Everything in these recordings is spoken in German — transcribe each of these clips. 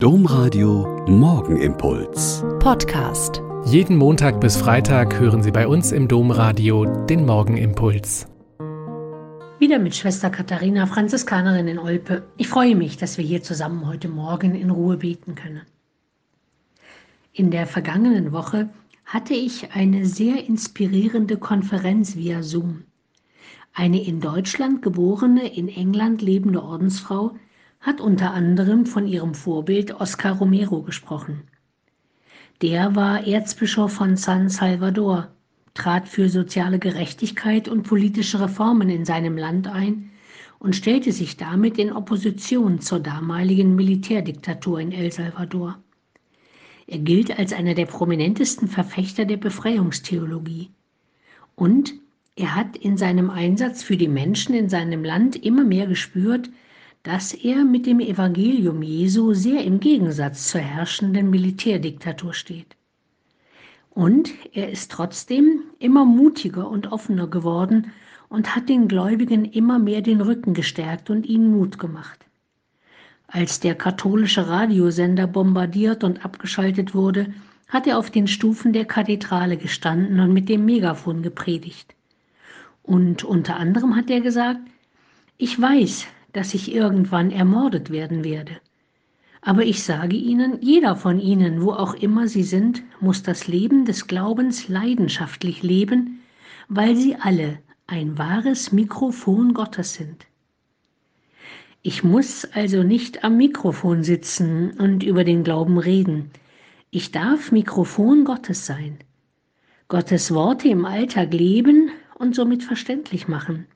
Domradio Morgenimpuls. Podcast. Jeden Montag bis Freitag hören Sie bei uns im Domradio den Morgenimpuls. Wieder mit Schwester Katharina, Franziskanerin in Olpe. Ich freue mich, dass wir hier zusammen heute Morgen in Ruhe beten können. In der vergangenen Woche hatte ich eine sehr inspirierende Konferenz via Zoom. Eine in Deutschland geborene, in England lebende Ordensfrau hat unter anderem von ihrem Vorbild Oscar Romero gesprochen. Der war Erzbischof von San Salvador, trat für soziale Gerechtigkeit und politische Reformen in seinem Land ein und stellte sich damit in Opposition zur damaligen Militärdiktatur in El Salvador. Er gilt als einer der prominentesten Verfechter der Befreiungstheologie. Und er hat in seinem Einsatz für die Menschen in seinem Land immer mehr gespürt, dass er mit dem Evangelium Jesu sehr im Gegensatz zur herrschenden Militärdiktatur steht. Und er ist trotzdem immer mutiger und offener geworden und hat den Gläubigen immer mehr den Rücken gestärkt und ihnen Mut gemacht. Als der katholische Radiosender bombardiert und abgeschaltet wurde, hat er auf den Stufen der Kathedrale gestanden und mit dem Megafon gepredigt. Und unter anderem hat er gesagt, ich weiß, dass ich irgendwann ermordet werden werde. Aber ich sage Ihnen, jeder von Ihnen, wo auch immer Sie sind, muss das Leben des Glaubens leidenschaftlich leben, weil Sie alle ein wahres Mikrofon Gottes sind. Ich muss also nicht am Mikrofon sitzen und über den Glauben reden. Ich darf Mikrofon Gottes sein. Gottes Worte im Alltag leben und somit verständlich machen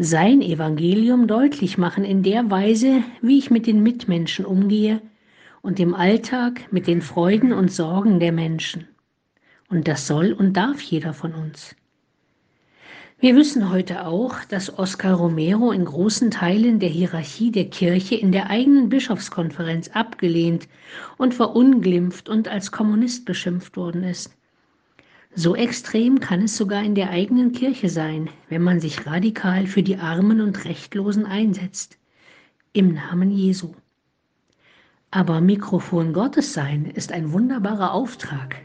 sein Evangelium deutlich machen in der Weise, wie ich mit den Mitmenschen umgehe und im Alltag mit den Freuden und Sorgen der Menschen. Und das soll und darf jeder von uns. Wir wissen heute auch, dass Oscar Romero in großen Teilen der Hierarchie der Kirche in der eigenen Bischofskonferenz abgelehnt und verunglimpft und als Kommunist beschimpft worden ist. So extrem kann es sogar in der eigenen Kirche sein, wenn man sich radikal für die Armen und Rechtlosen einsetzt. Im Namen Jesu. Aber Mikrofon Gottes sein ist ein wunderbarer Auftrag.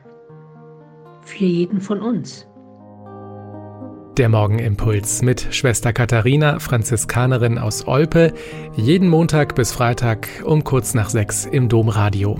Für jeden von uns. Der Morgenimpuls mit Schwester Katharina, Franziskanerin aus Olpe, jeden Montag bis Freitag um kurz nach sechs im Domradio.